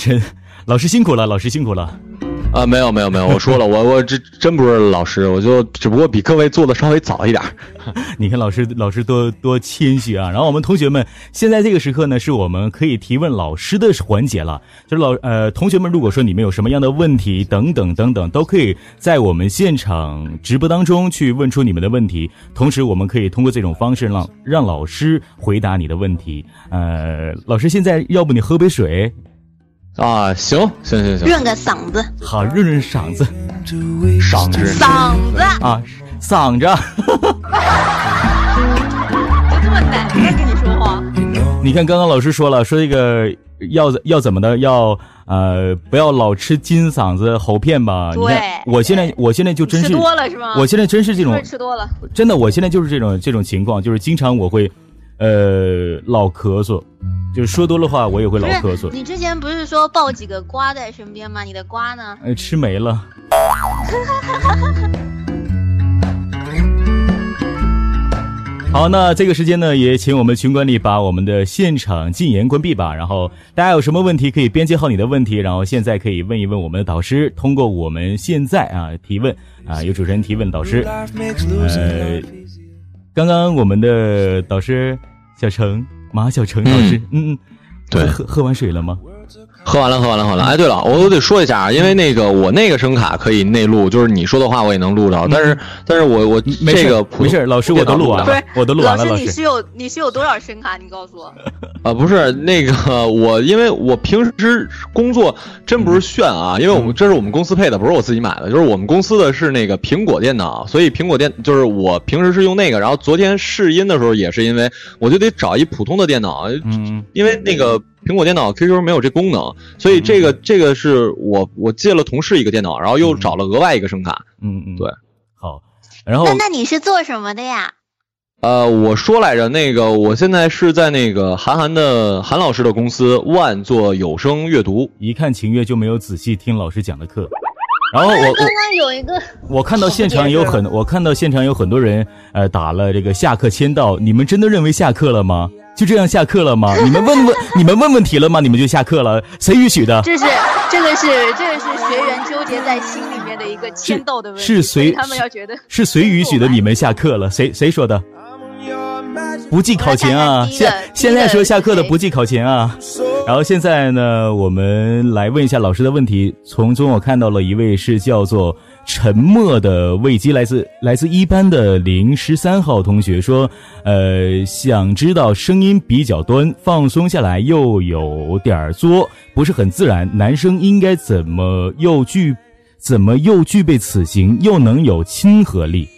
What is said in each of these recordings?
神老师辛苦了，老师辛苦了。啊，没有没有没有，我说了，我 我这真不是老师，我就只不过比各位做的稍微早一点。你看老师老师多多谦虚啊。然后我们同学们，现在这个时刻呢，是我们可以提问老师的环节了。就是老呃同学们，如果说你们有什么样的问题等等等等，都可以在我们现场直播当中去问出你们的问题。同时，我们可以通过这种方式让让老师回答你的问题。呃，老师现在要不你喝杯水。啊，行行行行，润个嗓子，好润润嗓子，嗓子。嗓子。啊，嗓子，就这么难跟你说话？你看，刚刚老师说了，说这个要要怎么的，要呃不要老吃金嗓子喉片吧？对，我现在我现在就真是吃多了是吗？我现在真是这种吃多了，真的，我现在就是这种这种情况，就是经常我会呃老咳嗽。就是说多了话，我也会老咳嗽。你之前不是说抱几个瓜在身边吗？你的瓜呢？呃，吃没了。好，那这个时间呢，也请我们群管理把我们的现场禁言关闭吧。然后大家有什么问题可以编辑好你的问题，然后现在可以问一问我们的导师。通过我们现在啊提问啊，有主持人提问导师。呃，刚刚我们的导师小程。马小成老师，嗯。嗯，对，喝喝完水了吗？喝完了，喝完了，喝完了。哎，对了，我我得说一下啊，因为那个我那个声卡可以内录，就是你说的话我也能录着，但是但是我我这个没事，老师我都录完了，我都录完了。老师，你是有你是有多少声卡？你告诉我。啊，不是那个我，因为我平时工作真不是炫啊，因为我们这是我们公司配的，不是我自己买的，就是我们公司的是那个苹果电脑，所以苹果电就是我平时是用那个。然后昨天试音的时候也是因为我就得找一普通的电脑，嗯，因为那个。苹果电脑 QQ 没有这功能，所以这个这个是我我借了同事一个电脑，然后又找了额外一个声卡。嗯嗯，对，好。然后那那你是做什么的呀？呃，我说来着，那个我现在是在那个韩寒的韩老师的公司万做有声阅读。一看秦月就没有仔细听老师讲的课。然后我刚刚有一个，我看到现场有很我看到现场有很多人呃打了这个下课签到，你们真的认为下课了吗？就这样下课了吗？你们问问你们问问题了吗？你们就下课了？谁允许的？这是这个是这个是学员纠结在心里面的一个签到的问题。是谁？他们要觉得是谁允许的？你们下课了？谁谁说的？不计考勤啊！现现在说下课的不计考勤啊！然后现在呢，我们来问一下老师的问题。从中我看到了一位是叫做。沉默的危机来自来自一班的零十三号同学说，呃，想知道声音比较端，放松下来又有点作，不是很自然，男生应该怎么又具，怎么又具备此行，又能有亲和力？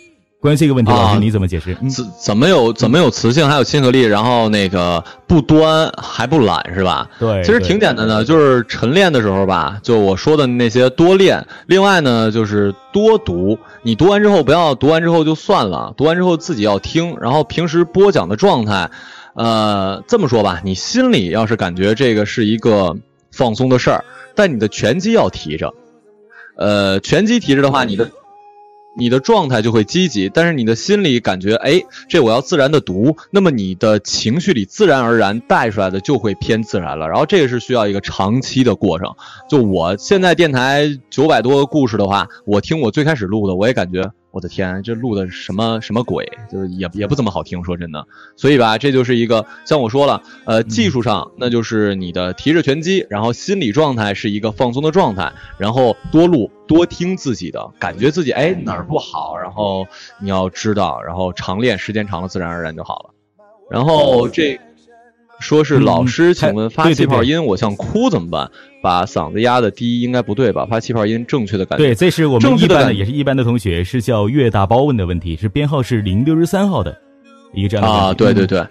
关于这个问题，老师你怎么解释？怎怎么有怎么有磁性，还有亲和力，然后那个不端还不懒是吧？对，其实挺简单的，就是晨练的时候吧，就我说的那些多练。另外呢，就是多读。你读完之后不要读完之后就算了，读完之后自己要听。然后平时播讲的状态，呃，这么说吧，你心里要是感觉这个是一个放松的事儿，但你的拳击要提着。呃，拳击提着的话，你的。你的状态就会积极，但是你的心里感觉，哎，这我要自然的读，那么你的情绪里自然而然带出来的就会偏自然了。然后这个是需要一个长期的过程。就我现在电台九百多个故事的话，我听我最开始录的，我也感觉。我的天，这录的什么什么鬼？就也也不怎么好听，说真的。所以吧，这就是一个像我说了，呃，技术上那就是你的提着拳击，然后心理状态是一个放松的状态，然后多录多听自己的，感觉自己哎哪儿不好，然后你要知道，然后常练，时间长了自然而然就好了。然后这。说是老师，请问发气泡音，我想哭怎么办？把嗓子压的低应该不对吧？发气泡音正确的感觉。对，这是我们一般的，也是一般的同学，是叫岳大包问的问题，是编号是零六十三号的一个这样的啊，对对对，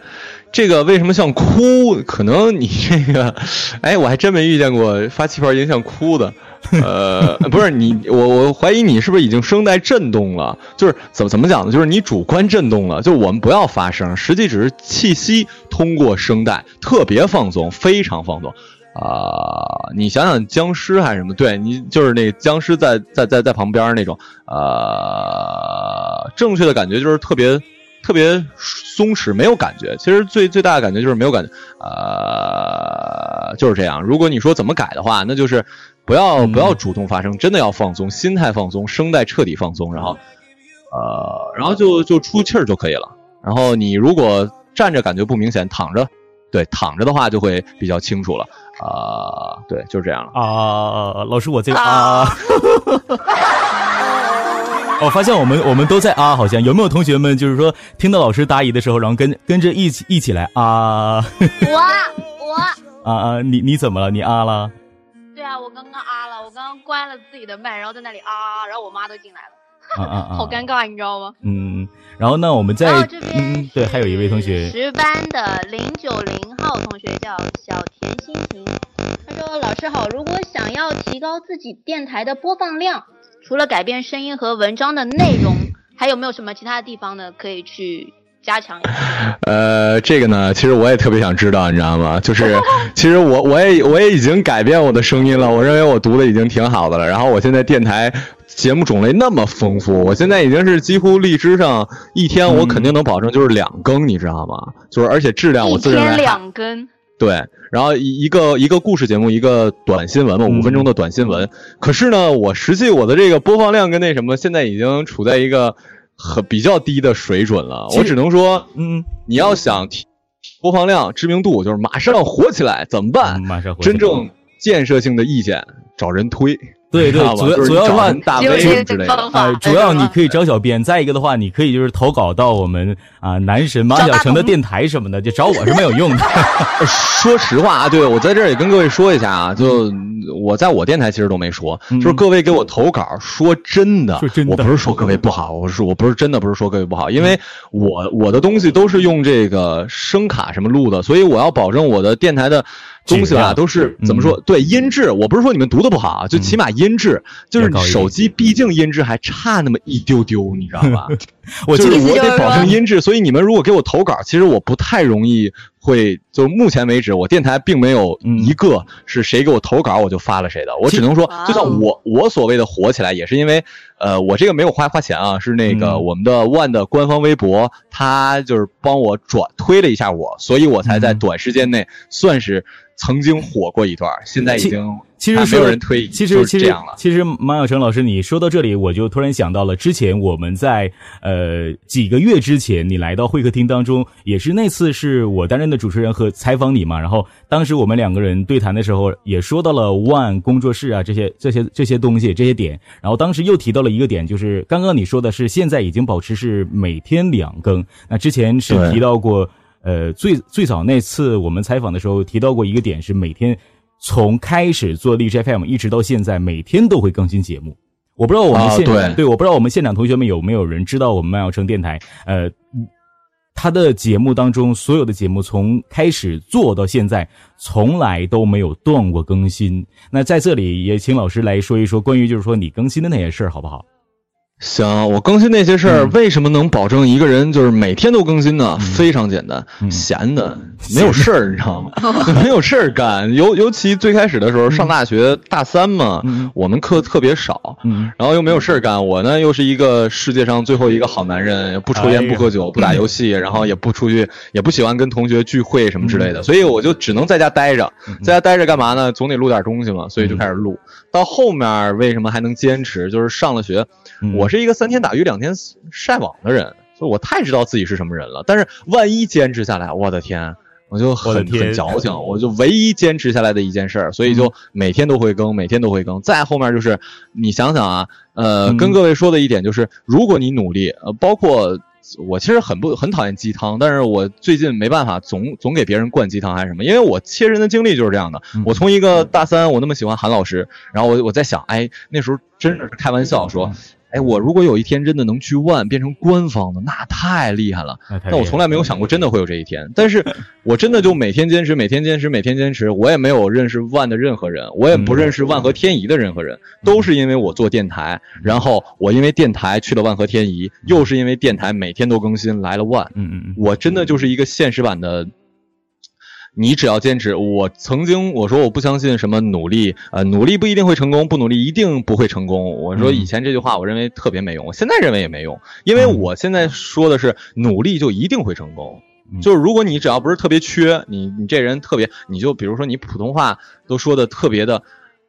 这个为什么像哭？可能你这个，哎，我还真没遇见过发气泡音像哭的。呃，不是你，我我怀疑你是不是已经声带震动了？就是怎么怎么讲呢？就是你主观震动了。就是我们不要发声，实际只是气息通过声带特别放松，非常放松。啊，你想想僵尸还是什么？对你就是那僵尸在在在在旁边那种。呃，正确的感觉就是特别特别松弛，没有感觉。其实最最大的感觉就是没有感觉，呃，就是这样。如果你说怎么改的话，那就是不要不要主动发声，真的要放松，心态放松，声带彻底放松，然后呃，然后就就出气儿就可以了。然后你如果站着感觉不明显，躺着，对，躺着的话就会比较清楚了。啊，对，就是这样了啊。老师，我这个啊，我发现我们我们都在啊，好像有没有同学们就是说听到老师答疑的时候，然后跟跟着一起一起来啊？我我啊啊，你你怎么了？你啊了？对啊，我刚刚啊了，我刚刚关了自己的麦，然后在那里啊，然后我妈都进来了。啊啊啊！好尴尬，你知道吗？嗯，然后呢，我们在嗯，对，还有一位同学，十班的零九零号同学叫小田心情，他说：“老师好，如果想要提高自己电台的播放量，除了改变声音和文章的内容，还有没有什么其他的地方呢？可以去。”加强一下。呃，这个呢，其实我也特别想知道，你知道吗？就是，其实我我也我也已经改变我的声音了。我认为我读的已经挺好的了。然后我现在电台节目种类那么丰富，我现在已经是几乎荔枝上一天我肯定能保证就是两更，你知道吗？就是而且质量我自认为。一天两更。对，然后一一个一个故事节目，一个短新闻嘛，五分钟的短新闻。可是呢，我实际我的这个播放量跟那什么，现在已经处在一个。很比较低的水准了，我只能说，嗯，你要想提播放量、知名度，就是马上火起来，怎么办？马上真正建设性的意见，找人推。对对，主要主要的话，大 V 之类的，啊，主要你可以找小编。再一个的话，你可以就是投稿到我们啊男神马小成的电台什么的，就找我是没有用的。说实话啊，对我在这儿也跟各位说一下啊，就我在我电台其实都没说，就是各位给我投稿，说真的，我不是说各位不好，我是我不是真的不是说各位不好，因为我我的东西都是用这个声卡什么录的，所以我要保证我的电台的。东西吧，都是怎么说？对音质，我不是说你们读的不好啊，就起码音质，就是手机毕竟音质还差那么一丢丢，你知道吧？我就是我得保证音质，所以你们如果给我投稿，其实我不太容易会。就目前为止，我电台并没有一个是谁给我投稿我就发了谁的。我只能说，就像我我所谓的火起来，也是因为呃，我这个没有花花钱啊，是那个我们的 One 的官方微博，他就是帮我转推了一下我，所以我才在短时间内算是曾经火过一段。现在已经。其实没有人推，其实其实其实马晓成老师，你说到这里，我就突然想到了之前我们在呃几个月之前，你来到会客厅当中，也是那次是我担任的主持人和采访你嘛。然后当时我们两个人对谈的时候，也说到了 One 工作室啊这些这些这些东西这些点。然后当时又提到了一个点，就是刚刚你说的是现在已经保持是每天两更。那之前是提到过，呃最最早那次我们采访的时候提到过一个点是每天。从开始做荔枝 FM 一直到现在，每天都会更新节目。我不知道我们现对对，我不知道我们现场同学们有没有人知道我们麦小城电台？呃，他的节目当中所有的节目从开始做到现在，从来都没有断过更新。那在这里也请老师来说一说关于就是说你更新的那些事儿，好不好？行，我更新那些事儿，为什么能保证一个人就是每天都更新呢？非常简单，闲的没有事儿，你知道吗？没有事儿干。尤尤其最开始的时候，上大学大三嘛，我们课特别少，然后又没有事儿干。我呢，又是一个世界上最后一个好男人，不抽烟，不喝酒，不打游戏，然后也不出去，也不喜欢跟同学聚会什么之类的，所以我就只能在家待着，在家待着干嘛呢？总得录点东西嘛，所以就开始录。到后面为什么还能坚持？就是上了学，我。是一个三天打鱼两天晒网的人，所以我太知道自己是什么人了。但是万一坚持下来，我的天，我就很很矫情。我就唯一坚持下来的一件事儿，所以就每天都会更，每天都会更。再后面就是你想想啊，呃，跟各位说的一点就是，如果你努力，呃，包括。我其实很不很讨厌鸡汤，但是我最近没办法总总给别人灌鸡汤还是什么，因为我切身的经历就是这样的。我从一个大三，我那么喜欢韩老师，然后我我在想，哎，那时候真的是开玩笑说。哎，我如果有一天真的能去万变成官方的，那太厉害了。那我从来没有想过真的会有这一天。但是，我真的就每天坚持，每天坚持，每天坚持。我也没有认识万的任何人，我也不认识万和天宜的任何人，都是因为我做电台，然后我因为电台去了万和天宜，又是因为电台每天都更新来了万。嗯嗯嗯，我真的就是一个现实版的。你只要坚持，我曾经我说我不相信什么努力，呃，努力不一定会成功，不努力一定不会成功。我说以前这句话我认为特别没用，我现在认为也没用，因为我现在说的是努力就一定会成功。就是如果你只要不是特别缺，你你这人特别，你就比如说你普通话都说的特别的，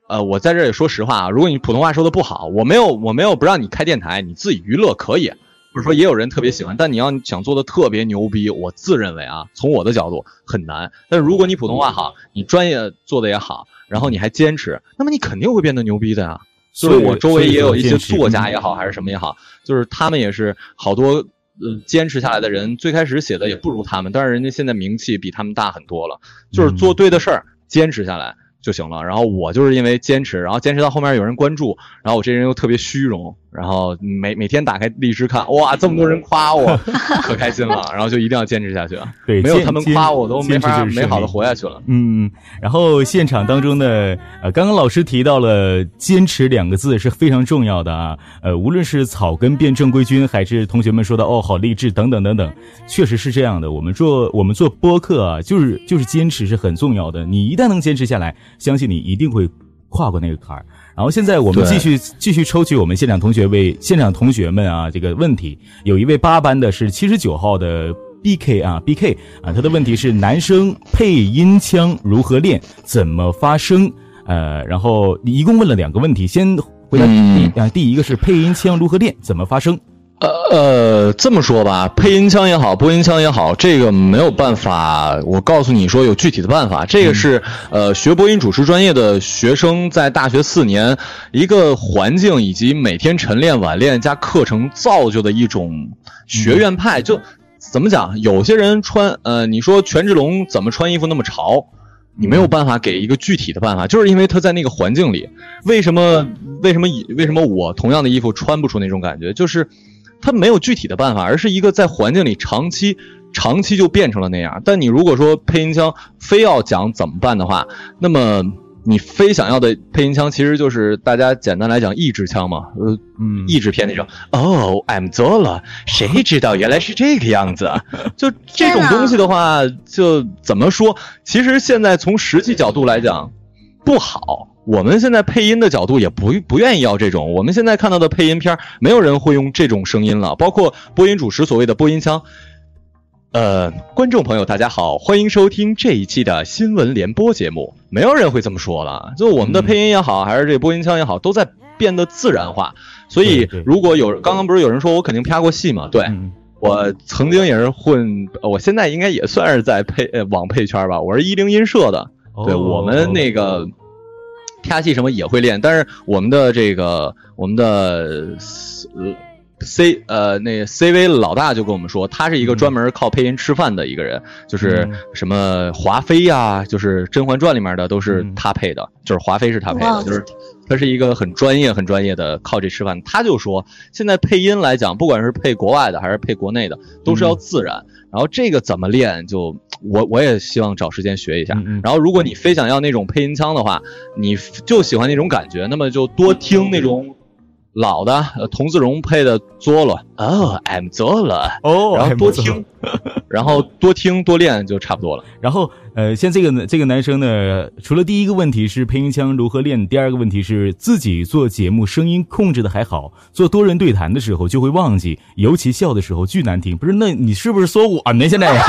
呃，我在这也说实话啊，如果你普通话说的不好，我没有我没有不让你开电台，你自己娱乐可以。或者说也有人特别喜欢，但你要想做的特别牛逼，我自认为啊，从我的角度很难。但是如果你普通话好，你专业做的也好，然后你还坚持，那么你肯定会变得牛逼的呀。所以我周围也有一些作家也好，还是什么也好，就是他们也是好多呃坚持下来的人，最开始写的也不如他们，但是人家现在名气比他们大很多了。就是做对的事儿，坚持下来就行了。然后我就是因为坚持，然后坚持到后面有人关注，然后我这人又特别虚荣。然后每每天打开荔枝看，哇，这么多人夸我，可开心了。然后就一定要坚持下去。对，没有他们夸我都没法美好的活下去了。嗯，然后现场当中的，呃，刚刚老师提到了“坚持”两个字是非常重要的啊。呃，无论是草根变正规军，还是同学们说的哦，好励志等等等等，确实是这样的。我们做我们做播客啊，就是就是坚持是很重要的。你一旦能坚持下来，相信你一定会跨过那个坎儿。然后现在我们继续继续抽取我们现场同学为现场同学们啊这个问题，有一位八班的是七十九号的 B K 啊 B K 啊，他的问题是男生配音腔如何练，怎么发声？呃，然后一共问了两个问题，先回答第啊第一个是配音腔如何练，怎么发声？呃呃，这么说吧，配音腔也好，播音腔也好，这个没有办法。我告诉你说有具体的办法，这个是呃学播音主持专业的学生在大学四年一个环境以及每天晨练晚练加课程造就的一种学院派。就怎么讲，有些人穿呃，你说权志龙怎么穿衣服那么潮，你没有办法给一个具体的办法，就是因为他在那个环境里。为什么为什么以为什么我同样的衣服穿不出那种感觉？就是。他没有具体的办法，而是一个在环境里长期、长期就变成了那样。但你如果说配音腔非要讲怎么办的话，那么你非想要的配音腔其实就是大家简单来讲意志腔嘛，呃，嗯，意志片那种。哦，I'm 做了，谁知道原来是这个样子？就这种东西的话，就怎么说？其实现在从实际角度来讲，不好。我们现在配音的角度也不不愿意要这种。我们现在看到的配音片，没有人会用这种声音了。包括播音主持所谓的播音腔。呃，观众朋友，大家好，欢迎收听这一期的新闻联播节目。没有人会这么说了。就我们的配音也好，还是这播音腔也好，都在变得自然化。所以，如果有刚刚不是有人说我肯定拍过戏嘛？对，我曾经也是混，我现在应该也算是在配呃网配圈吧。我是一零音社的，对我们那个。啪戏什么也会练，但是我们的这个我们的 C 呃那 CV 老大就跟我们说，他是一个专门靠配音吃饭的一个人，就是什么华妃呀，就是《甄嬛传》里面的都是他配的，就是华妃是他配的，就是他是一个很专业很专业的靠这吃饭。他就说，现在配音来讲，不管是配国外的还是配国内的，都是要自然。然后这个怎么练就？我我也希望找时间学一下。然后，如果你非想要那种配音腔的话，你就喜欢那种感觉，那么就多听那种老的童自荣配的《佐罗》哦，I'm 佐罗哦，然后多听，然后多听多练就差不多了。然后，呃，像这个这个男生呢，除了第一个问题是配音腔如何练，第二个问题是自己做节目声音控制的还好，做多人对谈的时候就会忘记，尤其笑的时候巨难听。不是，那你是不是说我呢？现在？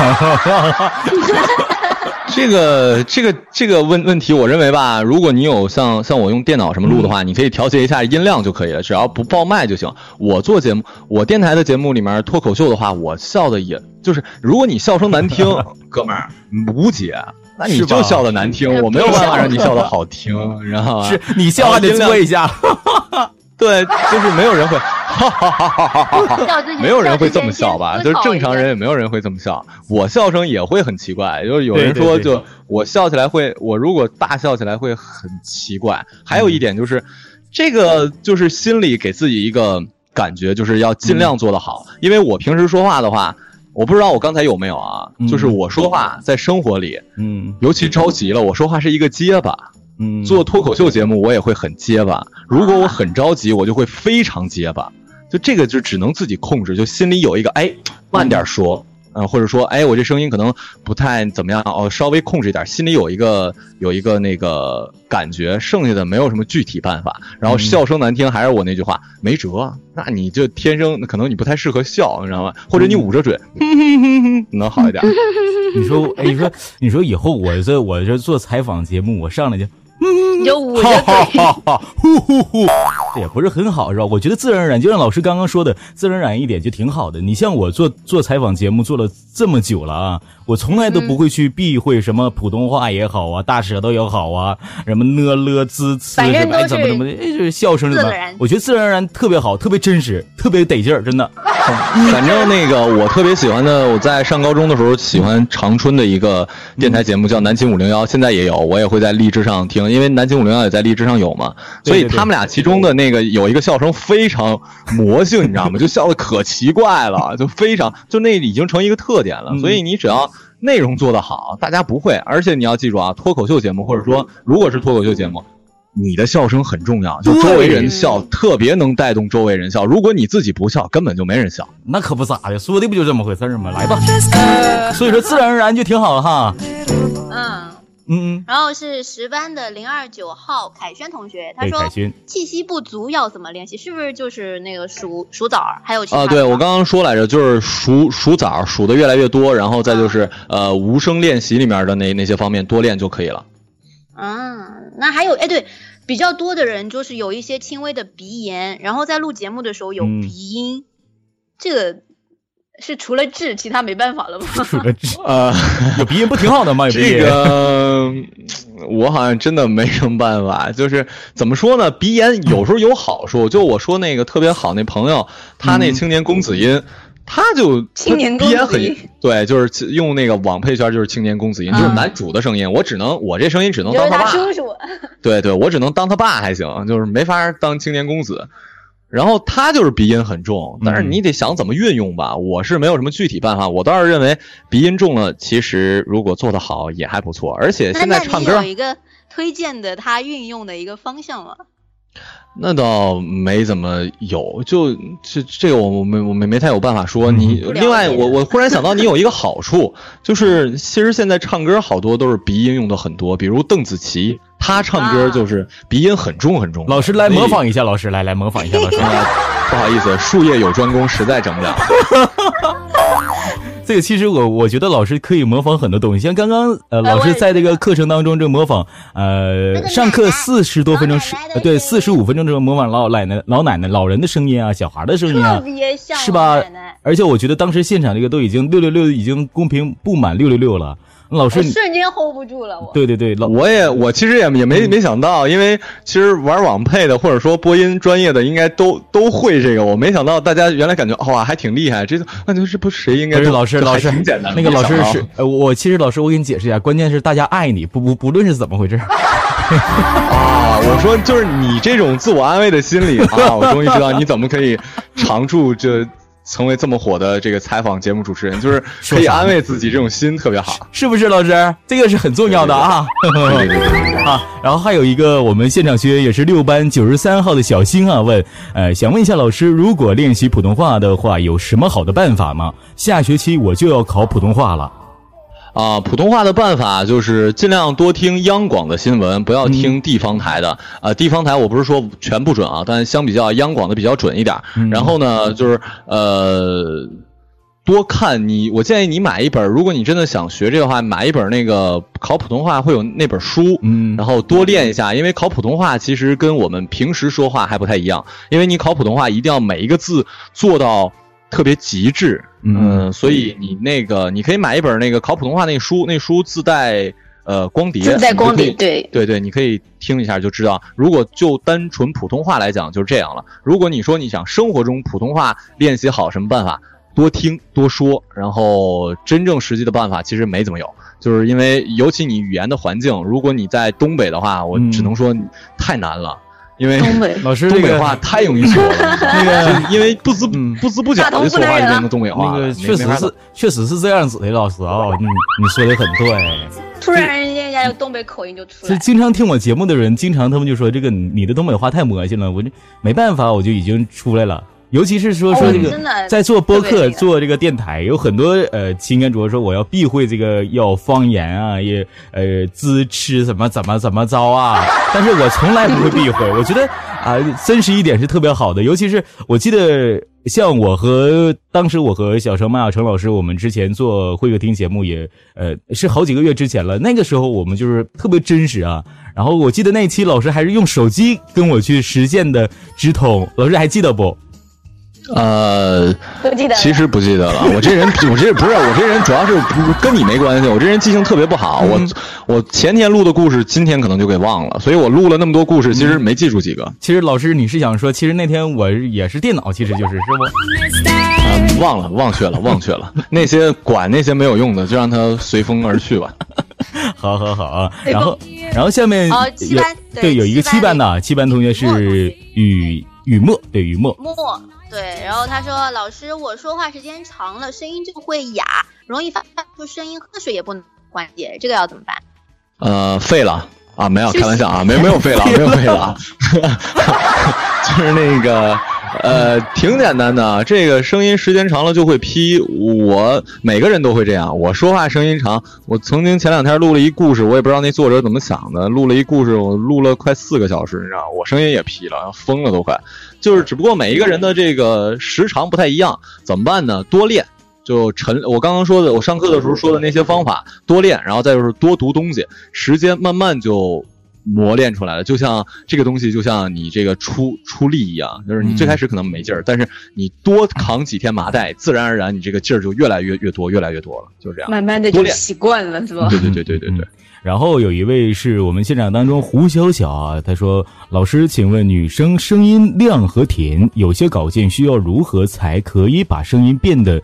这个这个这个问问题，我认为吧，如果你有像像我用电脑什么录的话，你可以调节一下音量就可以了，只要不爆麦就行。我做节目，我电台的节目里面脱口秀的话，我笑的也就是，如果你笑声难听，哥们儿无解，那你就笑的难听，我没有办法让你笑的 好听，然后是你笑还得做一下。对，就是没有人会，哈哈哈哈哈哈！没有人会这么笑吧？就是正常人也没有人会这么笑。我笑声也会很奇怪，就是有人说，就我笑起来会，我如果大笑起来会很奇怪。还有一点就是，这个就是心里给自己一个感觉，就是要尽量做得好。因为我平时说话的话，我不知道我刚才有没有啊？就是我说话在生活里，嗯，尤其着急了，我说话是一个结巴。嗯，做脱口秀节目我也会很结巴。如果我很着急，我就会非常结巴。就这个就只能自己控制，就心里有一个哎，慢点说，嗯，或者说，哎，我这声音可能不太怎么样哦，稍微控制一点，心里有一个有一个那个感觉，剩下的没有什么具体办法。然后笑声难听，还是我那句话，没辙，那你就天生可能你不太适合笑，你知道吗？或者你捂着嘴，能好一点。你说，哎，你说，你说以后我这我这做采访节目，我上来就。Mm-hmm. 你就捂着嘴，呼呼呼，也不是很好，是吧？我觉得自然而然，就像老师刚刚说的，自然而然一点就挺好的。你像我做做采访节目做了这么久了啊，我从来都不会去避讳什么普通话也好啊，大舌头也好啊，什么呢了滋呲什么怎么怎么的，就是笑声什么，我觉得自然而然特别好，特别真实，特别得劲儿，真的。反正那个我特别喜欢的，我在上高中的时候喜欢长春的一个电台节目叫南秦五零幺，现在也有，我也会在荔枝上听。因为南京五零幺也在荔枝上有嘛，所以他们俩其中的那个有一个笑声非常魔性，你知道吗？就笑的可奇怪了，就非常就那已经成一个特点了。所以你只要内容做得好，大家不会。而且你要记住啊，脱口秀节目或者说如果是脱口秀节目，你的笑声很重要，就周围人笑特别能带动周围人笑。如果你自己不笑，根本就没人笑。那可不咋的，说的不就这么回事吗？来吧，所以说自然而然就挺好了哈。嗯。嗯，然后是十班的零二九号凯轩同学，他说气息不足要怎么练习？是不是就是那个数数枣儿？还有啊，对我刚刚说来着，就是数数枣儿，数的越来越多，然后再就是呃无声练习里面的那那些方面多练就可以了。啊，那还有哎，对，比较多的人就是有一些轻微的鼻炎，然后在录节目的时候有鼻音，这个。是除了治，其他没办法了吗？除了治啊，有鼻音不挺好的吗？这个我好像真的没什么办法。就是怎么说呢？鼻炎有时候有好处。就我说那个特别好那朋友，他那青年公子音，他就青年鼻炎很对，就是用那个网配圈就是青年公子音，就是男主的声音。我只能我这声音只能当他爸。叔叔。对对，我只能当他爸还行，就是没法当青年公子。然后他就是鼻音很重，但是你得想怎么运用吧。我是没有什么具体办法，我倒是认为鼻音重了，其实如果做得好也还不错。而且现在唱歌有一个推荐的他运用的一个方向吗？那倒没怎么有，就这这个我我没我没没太有办法说。你另外我我忽然想到，你有一个好处，就是其实现在唱歌好多都是鼻音用的很多，比如邓紫棋。他唱歌就是鼻音很重很重。老师来模仿一下，老师来来模仿一下。老师，不好意思，术业有专攻，实在整不了。这个其实我我觉得老师可以模仿很多东西，像刚刚呃老师在这个课程当中这模仿呃上课四十多分钟是对四十五分钟之后模仿老奶奶老奶奶老人的声音啊小孩的声音啊是吧？而且我觉得当时现场这个都已经六六六已经公屏不满六六六了。老师，瞬间 hold 不住了。我，对对对，老我也我其实也也没没想到，因为其实玩网配的或者说播音专业的应该都都会这个，我没想到大家原来感觉哇还挺厉害，这那就是不谁应该是老师老师挺简单，那个老师是呃我其实老师我给你解释一下，关键是大家爱你不不不论是怎么回事 啊，我说就是你这种自我安慰的心理啊，我终于知道你怎么可以常驻这。成为这么火的这个采访节目主持人，就是 可以安慰自己，这种心特别好，是不是老师？这个是很重要的啊。啊，然后还有一个我们现场学员也是六班九十三号的小星啊，问，呃，想问一下老师，如果练习普通话的话，有什么好的办法吗？下学期我就要考普通话了。啊，普通话的办法就是尽量多听央广的新闻，不要听地方台的。啊，地方台我不是说全不准啊，但相比较央广的比较准一点。然后呢，就是呃，多看你，我建议你买一本，如果你真的想学这个话，买一本那个考普通话会有那本书，嗯，然后多练一下，因为考普通话其实跟我们平时说话还不太一样，因为你考普通话一定要每一个字做到。特别极致，嗯，所以你那个你可以买一本那个考普通话那书，那书自带呃光碟，自带光碟，对对对，你可以听一下就知道。如果就单纯普通话来讲，就是这样了。如果你说你想生活中普通话练习好，什么办法？多听多说，然后真正实际的办法其实没怎么有，就是因为尤其你语言的环境，如果你在东北的话，我只能说太难了。因为东北 老师东北话太容易说了，那个 因为不知不知不觉的说话就变成东北话了。确实是确实是这样子的，老师啊，你你说的很对。突然人家有东北口音就出来。就经常听我节目的人，经常他们就说这个你的东北话太魔性了，我就没办法，我就已经出来了。尤其是说说这个在做播客、做这个电台，有很多呃情感主播说我要避讳这个要方言啊，也呃滋吃怎么怎么怎么着啊，但是我从来不会避讳，我觉得啊真实一点是特别好的，尤其是我记得像我和当时我和小程马小程老师，我们之前做会客厅节目也呃是好几个月之前了，那个时候我们就是特别真实啊，然后我记得那期老师还是用手机跟我去实现的直通，老师还记得不？呃，不记得，其实不记得了。我这人，我这不是我这人，主要是不跟你没关系。我这人记性特别不好。我我前天录的故事，今天可能就给忘了。所以我录了那么多故事，其实没记住几个。其实老师，你是想说，其实那天我也是电脑，其实就是是不？嗯，忘了，忘却了，忘却了。那些管那些没有用的，就让它随风而去吧。好好好啊。然后，然后下面七班对有一个七班的七班同学是雨雨墨，对雨墨。墨。对，然后他说：“老师，我说话时间长了，声音就会哑，容易发出声音，喝水也不能缓解，这个要怎么办？”呃，废了啊，没有开玩笑啊，没没有废了，没有废了，就是那个呃，挺简单的，这个声音时间长了就会劈。我每个人都会这样，我说话声音长，我曾经前两天录了一故事，我也不知道那作者怎么想的，录了一故事，我录了快四个小时，你知道，我声音也劈了，疯了都快。就是，只不过每一个人的这个时长不太一样，怎么办呢？多练，就晨。我刚刚说的，我上课的时候说的那些方法，多练，然后再就是多读东西，时间慢慢就磨练出来了。就像这个东西，就像你这个出出力一样，就是你最开始可能没劲儿，但是你多扛几天麻袋，自然而然你这个劲儿就越来越越多，越来越多了，就是这样。慢慢的就习惯了，是吧？对对对对对对。然后有一位是我们现场当中胡小小啊，他说：“老师，请问女生声音亮和甜，有些稿件需要如何才可以把声音变得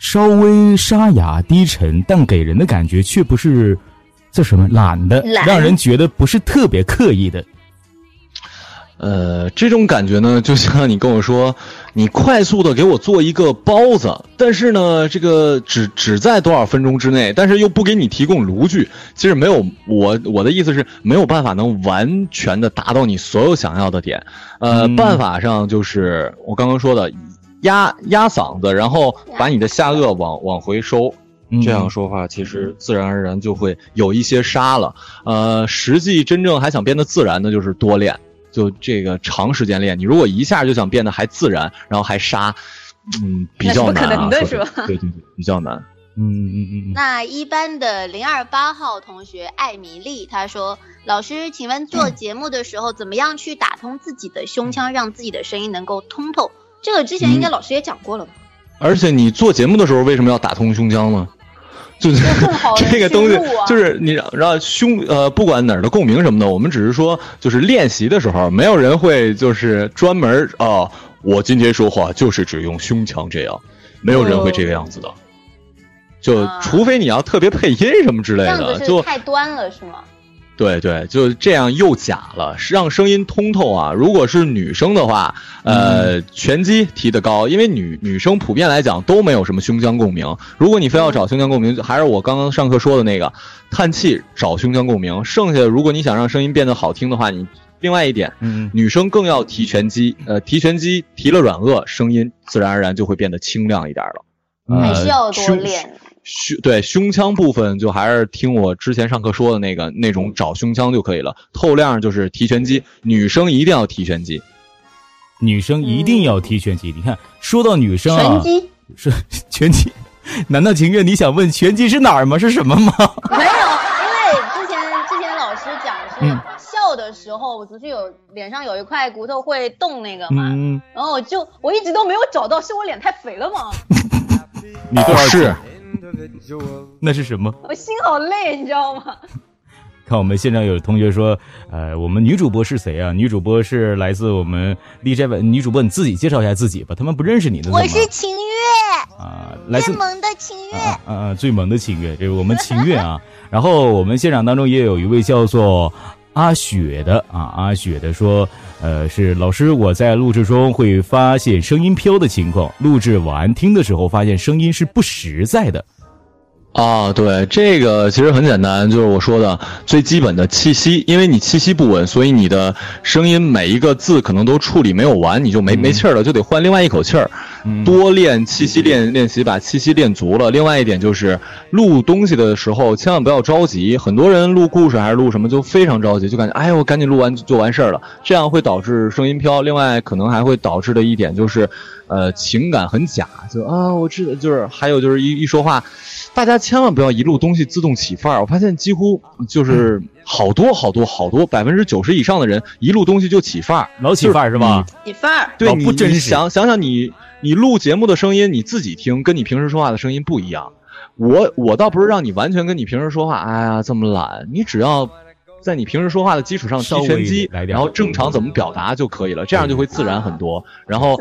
稍微沙哑低沉，但给人的感觉却不是叫什么懒的，让人觉得不是特别刻意的。”呃，这种感觉呢，就像你跟我说，你快速的给我做一个包子，但是呢，这个只只在多少分钟之内，但是又不给你提供炉具，其实没有我我的意思是没有办法能完全的达到你所有想要的点。呃，办法上就是我刚刚说的，压压嗓子，然后把你的下颚往往回收，这样说话其实自然而然就会有一些沙了。呃，实际真正还想变得自然的，就是多练。就这个长时间练，你如果一下就想变得还自然，然后还杀，嗯，比较难啊，对对对，比较难。嗯嗯嗯。那一班的零二八号同学艾米丽她说：“老师，请问做节目的时候怎么样去打通自己的胸腔，让自己的声音能够通透？这个之前应该老师也讲过了吧？而且你做节目的时候为什么要打通胸腔呢？”就是 这个东西，就是你让胸呃，不管哪儿的共鸣什么的，我们只是说，就是练习的时候，没有人会就是专门啊，我今天说话就是只用胸腔这样，没有人会这个样子的，就除非你要特别配音什么之类的，就太端了是吗？对对，就这样又假了，让声音通透啊！如果是女生的话，呃，拳击提得高，因为女女生普遍来讲都没有什么胸腔共鸣。如果你非要找胸腔共鸣，还是我刚刚上课说的那个，叹气找胸腔共鸣。剩下的，如果你想让声音变得好听的话，你另外一点，女生更要提拳击，呃，提拳击提了软腭，声音自然而然就会变得清亮一点了。还是要多练。胸对胸腔部分，就还是听我之前上课说的那个那种找胸腔就可以了。透亮就是提拳肌，女生一定要提拳肌，女生一定要提拳肌。你看，说到女生啊，拳击是 拳击，难道情愿你想问拳击是哪儿吗？是什么吗？没有，因为之前之前老师讲是笑的时候，我不是有脸上有一块骨头会动那个嘛，然后我就我一直都没有找到，是我脸太肥了吗？你多少是？那是什么？我心好累，你知道吗？看我们现场有同学说，呃，我们女主播是谁啊？女主播是来自我们荔枝文。女主播你自己介绍一下自己吧，他们不认识你的。我是秦月啊，来最萌的秦月。啊,啊，最萌的秦月，这是我们秦月啊。然后我们现场当中也有一位叫做阿雪的啊，阿雪的说。呃，是老师，我在录制中会发现声音飘的情况，录制完听的时候发现声音是不实在的。啊，对，这个其实很简单，就是我说的最基本的气息，因为你气息不稳，所以你的声音每一个字可能都处理没有完，你就没没气儿了，就得换另外一口气儿。多练气息练练习，把气息练足了。另外一点就是录东西的时候千万不要着急，很多人录故事还是录什么就非常着急，就感觉哎我赶紧录完就完事儿了，这样会导致声音飘。另外可能还会导致的一点就是，呃，情感很假，就啊我知道，就是还有就是一一说话。大家千万不要一录东西自动起范儿，我发现几乎就是好多好多好多百分之九十以上的人一录东西就起范儿，老起范儿是吧？起范儿，对，你你想想想你你录节目的声音你自己听，跟你平时说话的声音不一样。我我倒不是让你完全跟你平时说话，哎呀这么懒，你只要在你平时说话的基础上提拳击，然后正常怎么表达就可以了，这样就会自然很多。然后。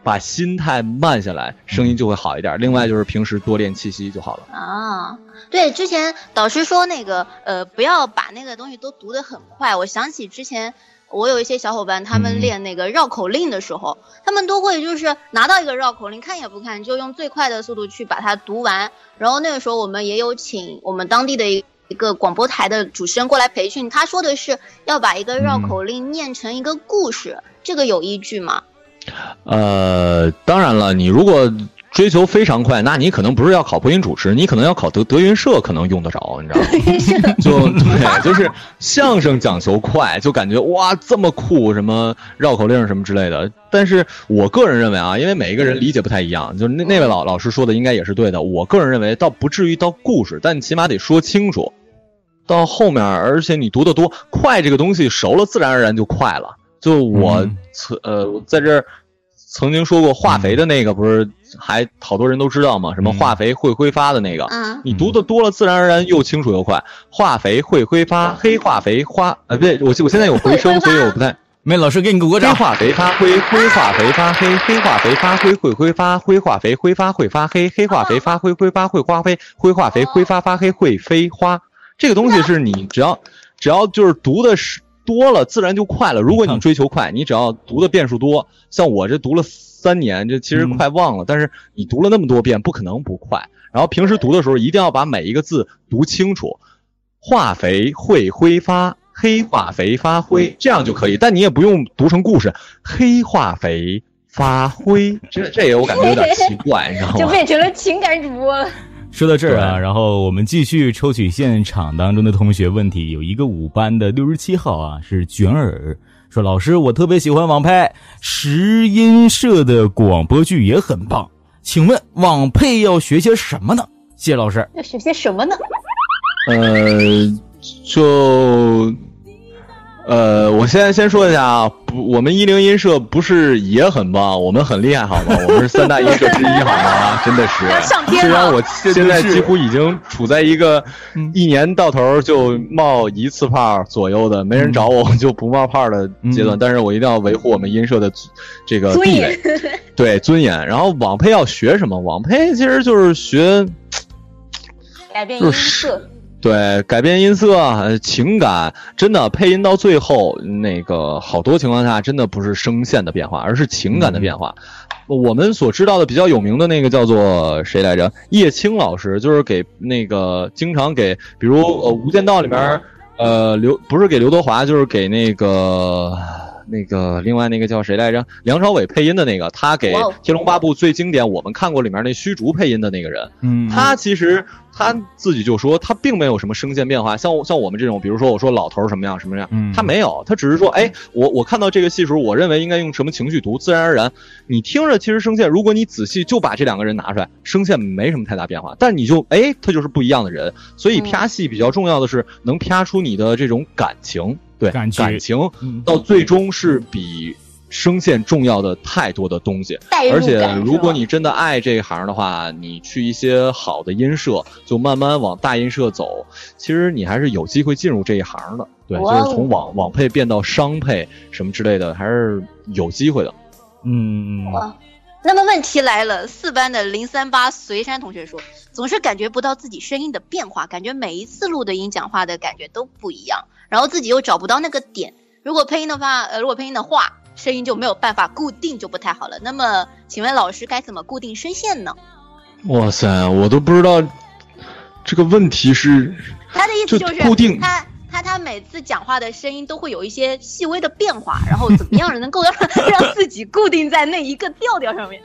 把心态慢下来，声音就会好一点。另外就是平时多练气息就好了。啊，对，之前导师说那个呃，不要把那个东西都读得很快。我想起之前我有一些小伙伴，他们练那个绕口令的时候，他们都会就是拿到一个绕口令，看也不看，就用最快的速度去把它读完。然后那个时候我们也有请我们当地的一一个广播台的主持人过来培训，他说的是要把一个绕口令念成一个故事，这个有依据吗？呃，当然了，你如果追求非常快，那你可能不是要考播音主持，你可能要考德德云社，可能用得着，你知道吗？就对，就是相声讲求快，就感觉哇这么酷，什么绕口令什么之类的。但是我个人认为啊，因为每一个人理解不太一样，就那那位老老师说的应该也是对的。我个人认为倒不至于到故事，但起码得说清楚。到后面，而且你读的多快，这个东西熟了，自然而然就快了。就我曾呃在这儿曾经说过化肥的那个不是还好多人都知道嘛？什么化肥会挥发的那个，你读的多了，自然而然又清楚又快。化肥会挥发，黑化肥花呃不对，我我现在有回声，所以我不太。没老师给你鼓个掌。黑化肥发灰，灰化肥发黑，黑化肥发灰会挥发，灰化肥挥发会发黑，黑化肥发灰挥发会花灰，灰化肥挥发发黑会飞花。这个东西是你只要只要就是读的是。多了自然就快了。如果你追求快，你只要读的遍数多，像我这读了三年，这其实快忘了。但是你读了那么多遍，不可能不快。然后平时读的时候，一定要把每一个字读清楚。化肥会挥发，黑化肥发灰，这样就可以。但你也不用读成故事，黑化肥发灰，这这也我感觉有点奇怪，你知道吗？就变成了情感主播了。说到这儿啊，然后我们继续抽取现场当中的同学问题。有一个五班的六十七号啊，是卷耳说：“老师，我特别喜欢网配石音社的广播剧也很棒，请问网配要学些什么呢？”谢谢老师。要学些什么呢？呃，就。呃，我现在先说一下啊，不，我们一零音社不是也很棒，我们很厉害，好吗？我们是三大音社之一，好吗？真的是。虽然我现在几乎已经处在一个一年到头就冒一次泡左右的，没人找我就不冒泡的阶段，但是我一定要维护我们音社的这个地位，对尊严。然后网配要学什么？网配其实就是学改变音色。对，改变音色，情感真的配音到最后，那个好多情况下真的不是声线的变化，而是情感的变化。我们所知道的比较有名的那个叫做谁来着？叶青老师，就是给那个经常给，比如呃《无间道》里面，呃刘不是给刘德华，就是给那个。那个另外那个叫谁来着？梁朝伟配音的那个，他给《天龙八部》最经典，我们看过里面那虚竹配音的那个人。嗯，他其实他自己就说，他并没有什么声线变化。像像我们这种，比如说我说老头什么样什么样，他没有，他只是说，哎，我我看到这个戏时候，我认为应该用什么情绪读，自然而然。你听着，其实声线，如果你仔细就把这两个人拿出来，声线没什么太大变化，但你就哎，他就是不一样的人。所以啪戏比较重要的是能啪出你的这种感情。对感情到最终是比声线重要的太多的东西，而且如果你真的爱这一行的话，你去一些好的音社，就慢慢往大音社走，其实你还是有机会进入这一行的。对，就是从网网配变到商配什么之类的，还是有机会的。嗯。那么问题来了，四班的零三八随山同学说，总是感觉不到自己声音的变化，感觉每一次录的音讲话的感觉都不一样，然后自己又找不到那个点。如果配音的话，呃，如果配音的话，声音就没有办法固定，就不太好了。那么，请问老师该怎么固定声线呢？哇塞，我都不知道这个问题是，他的意思就是固定他他他每次讲话的声音都会有一些细微的变化，然后怎么样能够让 让自己固定在那一个调调上面？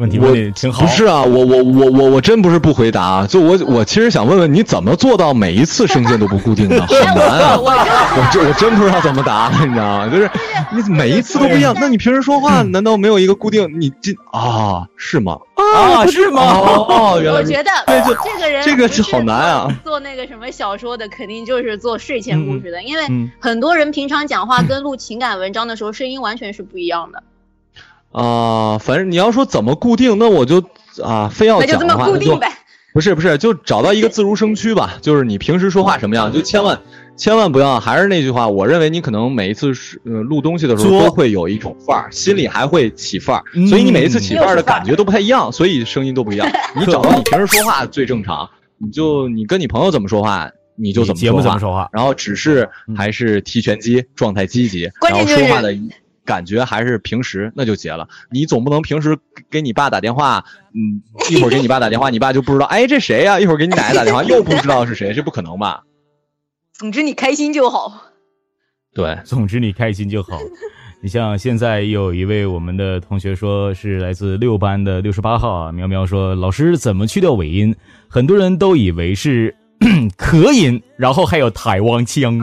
问题问的挺好。不是啊，我我我我我真不是不回答，就我我其实想问问你怎么做到每一次声线都不固定的，好难啊！我这我真不知道怎么答，你知道吗？就是你每一次都不一样，那你平时说话难道没有一个固定？你这啊是吗？啊是吗？哦，原来我觉得对这这个人这个是好难啊！做那个什么小说的，肯定就是做睡前故事的，因为嗯很多人平常讲话跟录情感文章的时候声音完全是不一样的。啊、反正你要说怎么固定，那我就啊非要那就这么讲的话，那就固定呗。不是不是，就找到一个自如声区吧，就是你平时说话什么样，就千万千万不要，还是那句话，我认为你可能每一次是呃录东西的时候都会有一种范儿，心里还会起范儿，嗯所以你每一次起范儿的感觉都不太一样，所以声音都不一样。你找到你平时说话最正常，你就你跟你朋友怎么说话，你就怎么节目说话，怎么说话？然后只是嗯还是提拳击，状态积极，然后说话的感觉还是平时，那就结了。你总不能平时给你爸打电话，嗯，一会儿给你爸打电话，你爸就不知道，哎，这谁呀、一会儿给你奶奶打电话，又不知道是谁，这不可能吧？总之你开心就好。对，总之你开心就好。你像现在有一位我们的同学说是来自六班的六十八号啊，苗苗说老师怎么去掉尾音？很多人都以为是 咳音，然后还有台湾腔，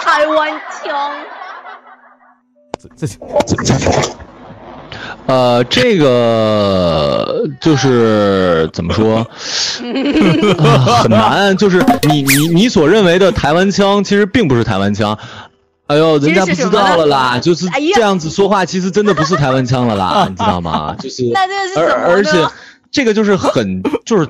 台湾腔，这这这这呃，这个就是怎么说，呃很难。就是你你你所认为的台湾腔，其实并不是台湾腔。哎呦，人家不知道了啦，就是这样子说话，其实真的不是台湾腔了啦，你知道吗？就是那这是而而且？这个就是很就是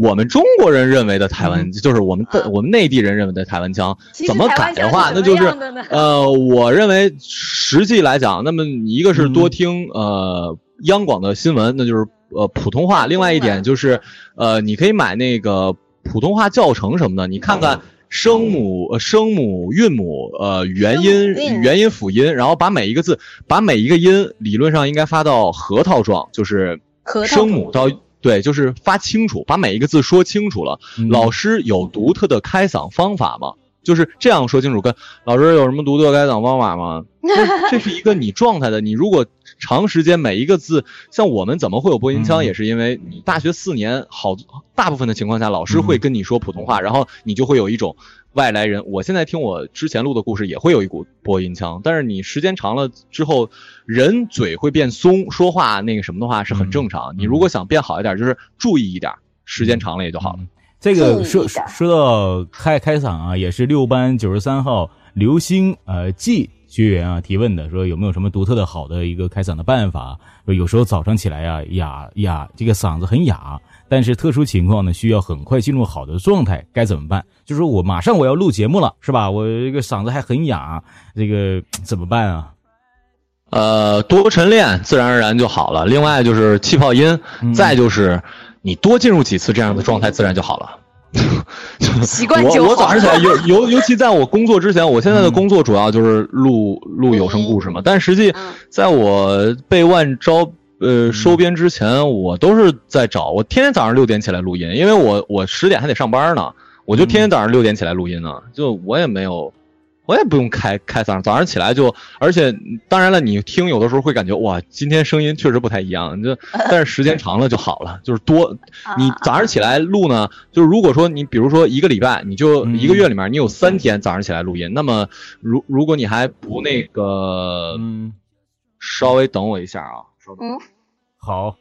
我们中国人认为的台湾，就是我们的我们内地人认为的台湾腔，怎么改的话，那就是呃，我认为实际来讲，那么你一个是嗯。多听、呃央广的新闻，那就是呃普通话；另外一点就是呃，你可以买那个普通话教程什么的，你看看。声母、呃声母、韵母、呃元音、元音、辅音，然后把每一个字，把每一个音，理论上应该发到核桃状，就是声母到对，就是发清楚，把每一个字说清楚了。嗯老师有独特的开嗓方法吗？就是这样说清楚。跟老师有什么独特开嗓方法吗？这 这是一个你状态的。你如果长时间每一个字，像我们怎么会有播音腔，嗯也是因为你大学四年好大部分的情况下，老师会嗯跟你说普通话，然后你就会有一种外来人。我现在听我之前录的故事，也会有一股播音腔，但是你时间长了之后，人嘴会变松，说话那个什么的话是很正常。你如果想变好一点，就是注意一点，时间长了也就好了。嗯这个说说到开开嗓啊，也是六班九十三号刘星呃季学员啊提问的，说有没有什么独特的好的一个开嗓的办法？说有时候早上起来啊哑哑，这个嗓子很哑，但是特殊情况呢需要很快进入好的状态，该怎么办？就是说我马上我要录节目了，是吧？我这个嗓子还很哑，这个怎么办啊？呃，多晨练，自然而然就好了。另外就是气泡音，嗯再就是你多进入几次这样的状态，自然就好了。习惯就好。我我早上起来 尤尤尤其在我工作之前，我现在的工作主要就是录录有声故事嘛。但实际嗯在我被万招呃收编之前，我都是在找，我天天早上六点起来录音，因为我我十点还得上班呢，我就天天早上六点起来录音呢，就我也没有。我也不用开开嗓，早上起来就，而且当然了，你听有的时候会感觉哇，今天声音确实不太一样，就 但是时间长了就好了，就是多你早上起来录呢，就是如果说你比如说一个礼拜，你就嗯一个月里面你有三天早上起来录音，那么如如果你还不那个，嗯，稍微等我一下啊，稍等。嗯，好，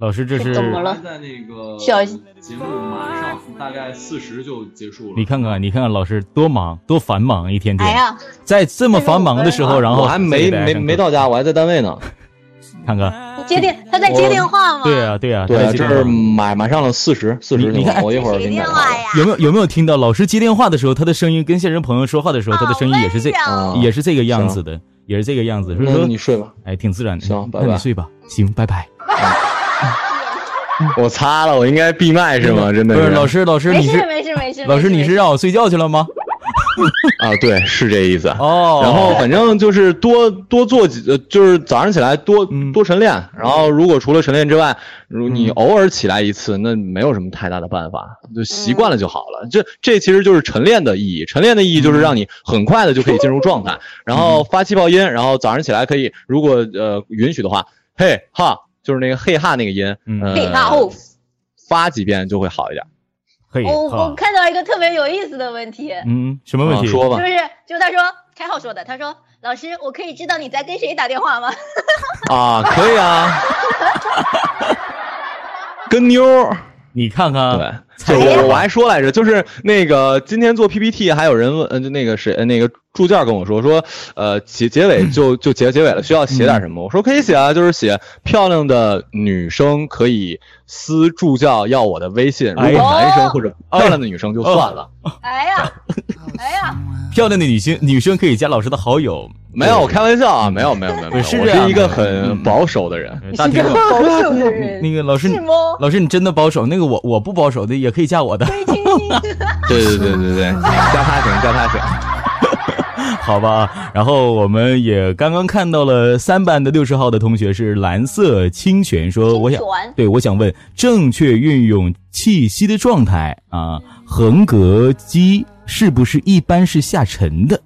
老师这是怎么了在那个小节目马上大概四十就结束了你看看，你看看老师多忙，多繁忙，一天天。哎呀，在这么繁忙的时候，然后我还没没没到家，我还在单位呢。看看，你接电，他在接电话吗？对啊，对啊，对啊，他在这是马马上了四十四十你你看我一会儿谁给你打电话。呀？有没有有没有听到老师接电话的时候，他的声音跟现实朋友说话的时候，他的声音也是这也是这个样子的，也是这个样子，所以那说你睡吧，哎挺自然的。行拜拜那你睡吧，行，拜拜。我擦了，我应该闭麦是吗？真的不是老师，老师没事你是没事没事。老师你是让我睡觉去了吗？啊，对，是这意思。哦，然后反正就是多多做几，呃，就是早上起来多嗯多晨练。然后如果除了晨练之外，如你嗯偶尔起来一次，那没有什么太大的办法，就习惯了就好了。这这其实就是晨练的意义。晨练的意义就是让你很快的就可以进入状态，然后发气泡音，然后早上起来可以，如果呃允许的话，嘿哈，就是那个嘿哈那个音，嘿哈哦发几遍就会好一点。嘿我我，看到一个特别有意思的问题，嗯，什么问题？啊说吧就，是就他说开号说的，他说老师，我可以知道你在跟谁打电话吗？啊，可以啊，跟妞儿。你看看，我我还说来着，就是那个今天做 PPT，还有人问，呃，就那个谁，呃那个助教跟我说说，呃，结结尾就就结结尾了，需要写点什么？我说可以写啊，就是写漂亮的女生可以私助教要我的微信，如哎果男生或者漂亮的女生就算了。哎呀，哎呀，漂亮的女性女生可以加老师的好友，没有，我开玩笑啊，没有没有没有没有，是我是一个很嗯保守的人。呃大厅保守的人那个老师？老师你真的保守，那个我我不保守的也可以加我的，对对对对对，加他行，加他行。好吧？然后我们也刚刚看到了三班的六十号的同学是蓝色清泉，说我想对我想问正确运用气息的状态啊，横膈肌是不是一般是下沉的？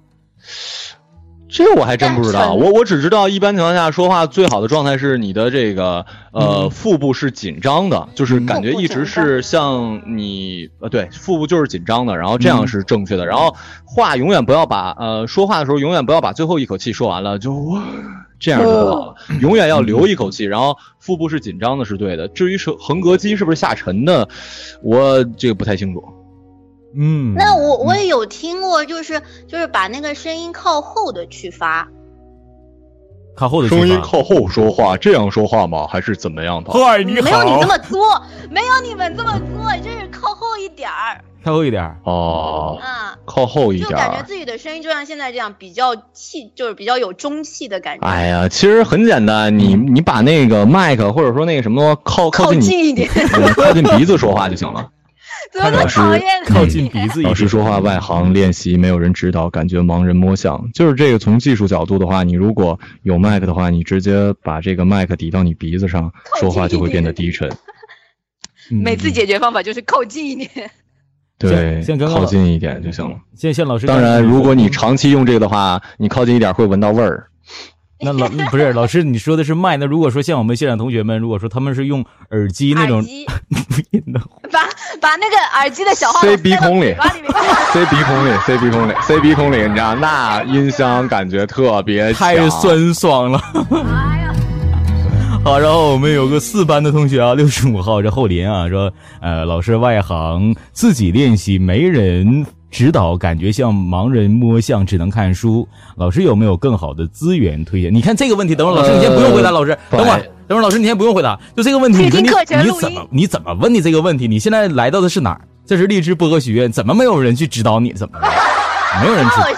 这我还真不知道，我我只知道一般情况下说话最好的状态是你的这个呃、腹部是紧张的，就是感觉一直是像你呃对腹部就是紧张的，然后这样是正确的，然后话永远不要把呃说话的时候永远不要把最后一口气说完了就哇这样就不好了，永远要留一口气，然后腹部是紧张的是对的。至于是横膈肌是不是下沉的，我这个不太清楚。嗯，那我我也有听过，就是就是把那个声音靠后的去发，靠后的声音靠后说话，这样说话吗？还是怎么样的？嗨，你没有你这么作，没有你们这么作，就是靠后一点儿靠后一点儿。哦，啊，靠后一点儿。就感觉自己的声音就像现在这样比较气，就是比较有中气的感觉。哎呀，其实很简单，你你把那个麦克或者说那个什么靠靠近你近一点，嗯靠近鼻子说话就行了。怎么那么讨厌？靠近鼻子老师。说话外行练习，没有人指导，感觉盲人摸象。就是这个，从技术角度的话，你如果有麦克的话，你直接把这个麦克抵到你鼻子上，说话就会变得低沉。嗯每次解决方法就是靠近一点。对像像刚，刚靠近一点就行了。谢谢老师当然，如果你长期用这个的话，你靠近一点会闻到味儿。那老不是老师，你说的是麦。那如果说像我们现场同学们，如果说他们是用耳机那种 把把那个耳机的小号塞鼻孔里。塞鼻孔里，塞鼻孔里，塞鼻孔里，你知道，那音箱感觉特别太酸爽了。好，然后我们有个四班的同学啊，六十五号这后林啊说，呃，老师外行，自己练习没人指导，感觉像盲人摸象，只能看书。老师有没有更好的资源推荐？你看这个问题，等会儿老师你先不用回答，老师呃等会儿等会儿老师你先不用回答，就这个问题，你说你你怎么你怎么问的这个问题？你现在来到的是哪儿？这是荔枝播客学院，怎么没有人去指导你？怎么？没有人指老师，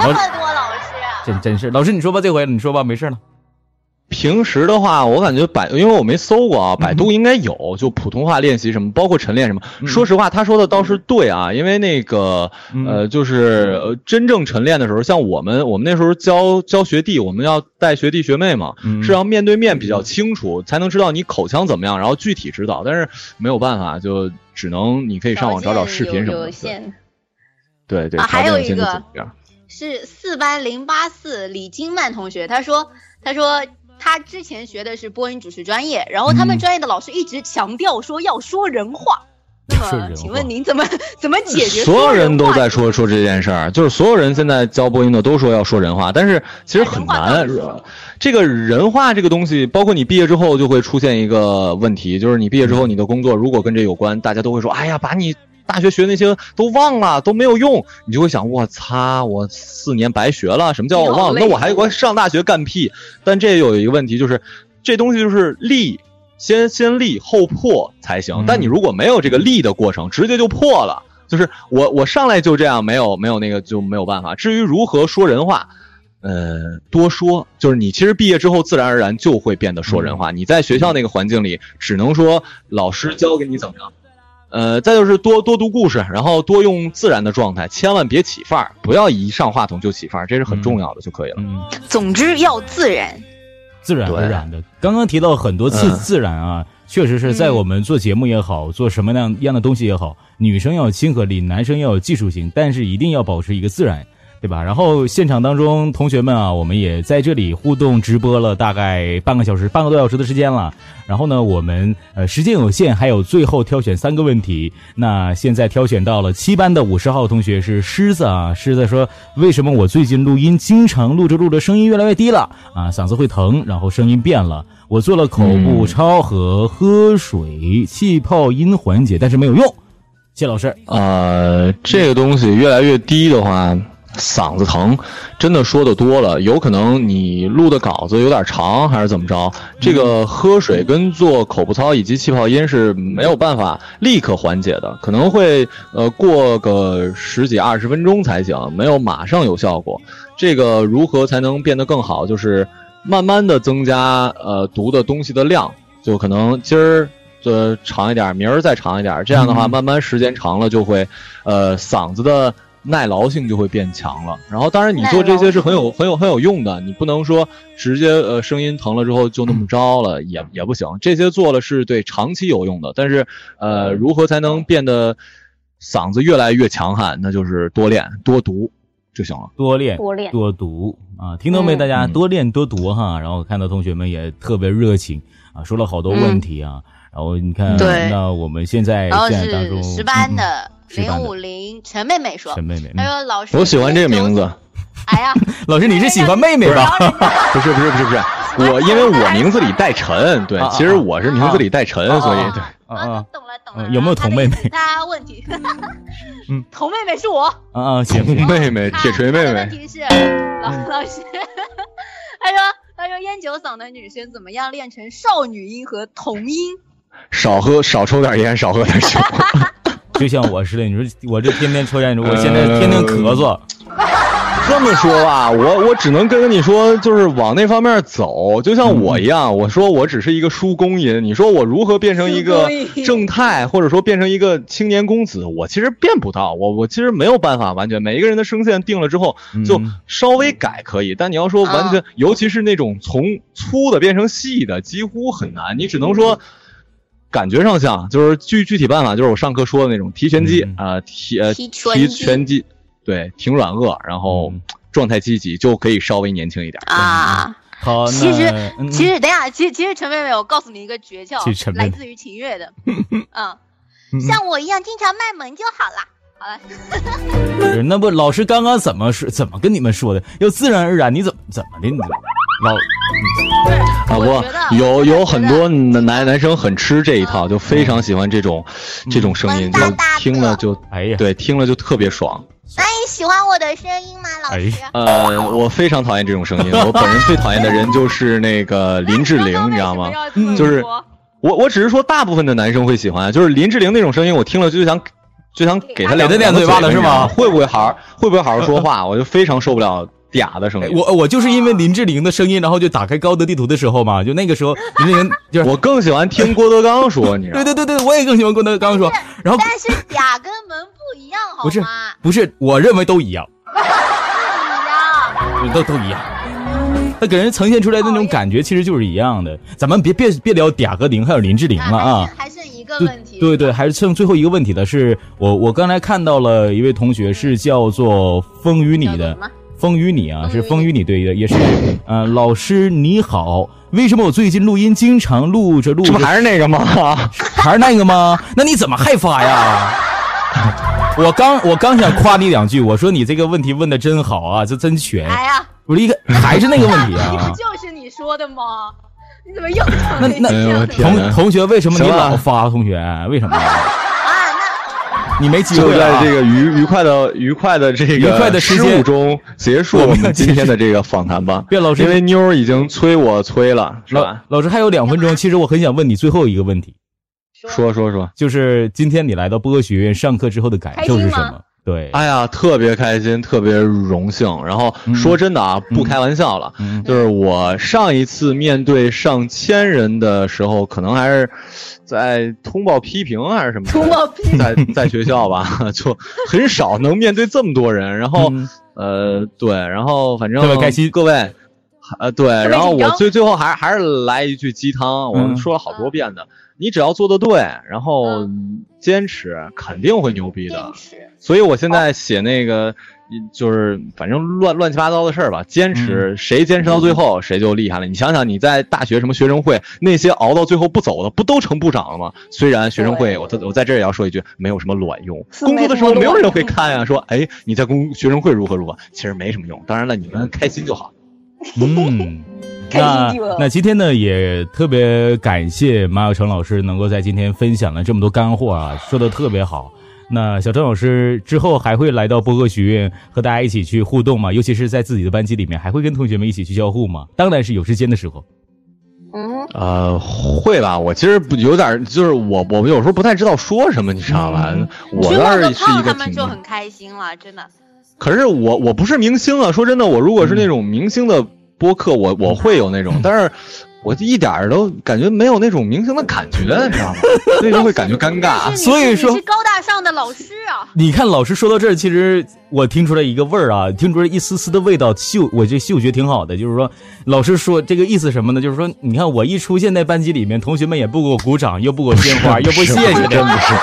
那么多老师，真真是，老师你说吧，这回你说吧，没事了。平时的话，我感觉百，因为我没搜过啊，百度应该有，就普通话练习什么，包括晨练什么。说实话，他说的倒是对啊，因为那个呃，就是呃，真正晨练的时候，像我们我们那时候教教学弟，我们要带学弟学妹嘛，嗯是要面对面比较清楚，才能知道你口腔怎么样，然后具体指导。但是没有办法，就只能你可以上网找找视频什么的。有有限。对对，啊还有一个？是四班零八四李金曼同学，他说，他说他之前学的是播音主持专业，然后他们嗯专业的老师一直强调说要说人话。那么，请问您怎么怎么解决？所有人都在说说这件事儿，就是所有人现在教播音的都说要说人话，但是其实很难。这个人话这个东西，包括你毕业之后就会出现一个问题，就是你毕业之后你的工作如果跟这有关，大家都会说，哎呀，把你大学学那些都忘了，都没有用，你就会想，我擦，我四年白学了，什么叫我忘了？那我还我上大学干屁？但这有一个问题，就是这东西就是立。先先立后破才行嗯，但你如果没有这个立的过程，直接就破了。就是我我上来就这样，没有没有那个就没有办法。至于如何说人话，呃，多说，就是你其实毕业之后自然而然就会变得说人话。你在学校那个环境里，只能说老师教给你怎么样，呃，再就是多多读故事，然后多用自然的状态，千万别起范儿，不要一上话筒就起范儿，这是很重要的就可以了。嗯，总之要自然。自然而然的。刚刚提到很多次嗯自然啊，确实是在我们做节目也好，做什么样样的东西也好，女生要有亲和力，男生要有技术性，但是一定要保持一个自然。对吧？然后现场当中，同学们啊，我们也在这里互动直播了大概半个小时、半个多小时的时间了。然后呢，我们呃时间有限，还有最后挑选三个问题。那现在挑选到了七班的五十号同学是狮子啊，狮子说为什么我最近录音经常录着录着声音越来越低了啊，嗓子会疼，然后声音变了。我做了口部操和喝水气泡音缓解，但是没有用。谢老师，呃，这个东西越来越低的话，嗓子疼，真的说的多了，有可能你录的稿子有点长，还是怎么着？这个喝水跟做口部操以及气泡音是没有办法立刻缓解的，可能会呃过个十几二十分钟才行，没有马上有效果。这个如何才能变得更好？就是慢慢的增加呃读的东西的量，就可能今儿。呃，长一点，明儿再长一点，这样的话，慢慢时间长了就会，呃，嗓子的耐劳性就会变强了。然后，当然你做这些是很有很有很有用的，你不能说直接呃声音疼了之后就那么着了，也也不行。这些做了是对长期有用的，但是呃，如何才能变得嗓子越来越强悍？那就是多练多读就行了。多练多练多读啊，听到没？嗯大家嗯多练多读哈。然后看到同学们也特别热情啊，说了好多问题啊。然后你看，那我们现在现在当中是十班嗯的十班的零五零陈妹妹说。陈，妹妹，她嗯说老师，我喜欢这个名字，哎呀，老师你是喜欢妹妹吧？不是 不是不是不是，我因为我名字里带陈，对其实我是名字里带陈，所以啊对。啊懂了懂了，嗯有没有同妹妹？大家问题，嗯，同妹妹是我。啊啊，行行，妹妹，铁锤妹妹。问，题是，老老师，他说他说烟酒嗓的女生怎么样练成少女音和童音？少喝少抽点烟，少喝点酒。就像我似的，你说我这天天抽烟，我现在天天咳嗽，这么说吧，我我只能跟你说，就是往那方面走，就像我一样，我说我只是一个叔公音，你说我如何变成一个正太，或者说变成一个青年公子，我其实变不到，我我其实没有办法完全，每一个人的声线定了之后，就嗯稍微改可以，但你要说完全，啊尤其是那种从粗的变成细的，几乎很难，你只能说。感觉上像，就是具具体办法，就是我上课说的那种提拳击嗯啊、提呃提拳提击拳击，对，挺软腭，然后嗯状态积极，就可以稍微年轻一点。啊，好，其实其实等一下，其实其实陈妹妹，我告诉你一个诀窍其实，妹妹来自于秦月的，嗯嗯，像我一样经常卖萌就好了。好了，不 是那不老师刚刚怎么说？怎么跟你们说的？要自然而然，你怎么怎么的？你老啊我觉得不，有有很多男男男生很吃这一套，就非常喜欢这种这种声音，就听了就哎呀，对，听了就特别爽。那你喜欢我的声音吗，老师？呃，我非常讨厌这种声音，我本人最讨厌的人就是那个 林志玲，你知道吗？嗯就是我我只是说大部分的男生会喜欢，就是林志玲那种声音，我听了就想就想给他两给他两嘴巴了是吗会不会好好会不会好好说话？我就非常受不了嗲的声音。我我就是因为林志玲的声音，然后就打开高德地图的时候嘛，就那个时候林志玲就是 我更喜欢听郭德纲说，你知道吗？对对对对，我也更喜欢郭德纲说，然后但是嗲跟萌不一样，好不是吗？不是，我认为都一样，不一样。都都一样。他给人呈现出来的那种感觉其实就是一样的。咱们别别别聊嗲和玲，还有林志玲了啊。还剩一个对问题。对对，还是剩最后一个问题的是，我我刚才看到了一位同学是叫做风雨你的风雨你啊，是风雨你对的，也是，呃，老师你好，为什么我最近录音经常录着录着这不还是那个吗？还是那个吗？那你怎么还发呀？我刚我刚想夸你两句，我说你这个问题问的真好啊，这真全。哎呀，我一个还是那个问题啊不啊。就是你说的吗？你怎么又讲那那同同学，为什么你老发？同学，为什么？你没机就会啊在这个愉 愉快的愉快的这个愉快的时失误中结束我们今天的这个访谈吧。卞老师因为妞儿已经催我催了，是老吧？老师还有两分钟，其实我很想问你最后一个问题，说说说，就是今天你来到播客学院上课之后的感受是什么？对，哎呀，特别开心，特别荣幸。然后说真的啊，不开玩笑了，就是我上一次面对上千人的时候，可能还是在通报批评还是什么，通报批评。在在学校吧，就很少能面对这么多人。然后呃，对，然后反正特别开心，各位，呃，对，然后我最最后还还是来一句鸡汤，我们说了好多遍的。你只要做的对，然后坚持，肯定会牛逼的。所以我现在写那个，就是反正乱乱七八糟的事儿吧。坚持，谁坚持到最后，谁就厉害了。你想想，你在大学什么学生会，那些熬到最后不走的，不都成部长了吗？虽然学生会，我我在这也要说一句，没有什么卵用。工作的时候没有人会看呀，说哎你在工学生会如何如何，其实没什么用。当然了，你们开心就好。嗯。那那今天呢，也特别感谢马小成老师能够在今天分享了这么多干货啊，说的特别好。那小陈老师之后还会来到播客学院和大家一起去互动吗？尤其是在自己的班级里面，还会跟同学们一起去交互吗？当然是有时间的时候。嗯，呃，会吧。我其实不有点，就是我我有时候不太知道说什么，你知道吧？我倒是是一个他们就很开心了，真的。可是我我不是明星啊，说真的，我如果是那种明星的。播客我我会有那种，但是我一点都感觉没有那种明星的感觉，你知道吗？所以就会感觉尴尬。所以说，是高大上的老师啊。你看，老师说到这儿，其实我听出来一个味儿啊，听出来一丝丝的味道，嗅，我这嗅觉挺好的。就是说，老师说这个意思什么呢？就是说，你看我一出现在班级里面，同学们也不给我鼓掌，又不给我鲜花，又不 谢谢，真的是。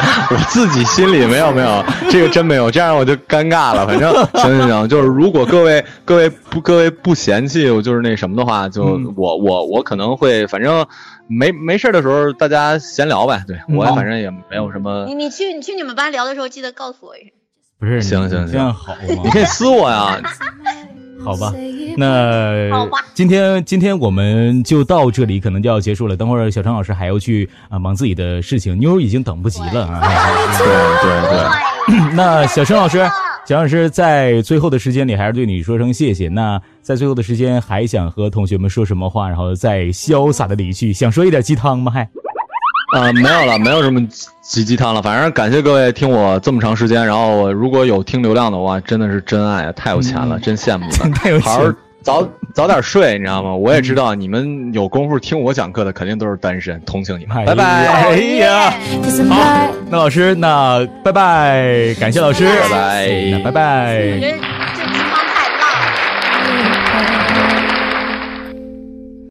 我自己心里没有没有，这个真没有，这样我就尴尬了。反正 行行行，就是如果各位各位不各位不嫌弃我就是那什么的话，就我我我可能会，反正没没事的时候大家闲聊呗。对我反正也没有什么。你你去你去你们班聊的时候记得告诉我一声。不是，行行行，这样好？你可以私我呀。好吧，那今天今天我们就到这里，可能就要结束了。等会儿小陈老师还要去啊忙自己的事情，妞儿已经等不及了啊！对对对，那小陈老师，小老师在最后的时间里还是对你说声谢谢。那在最后的时间还想和同学们说什么话，然后再潇洒的离去？想说一点鸡汤吗？还？啊，没有了，没有什么鸡鸡汤了。反正感谢各位听我这么长时间，然后如果有听流量的话，真的是真爱啊，太有钱了，真羡慕了。太有钱，好好早早点睡，你知道吗？我也知道你们有功夫听我讲课的，肯定都是单身，同情你们。拜拜。哎呀，好，那老师，那拜拜，感谢老师，拜拜，那拜拜。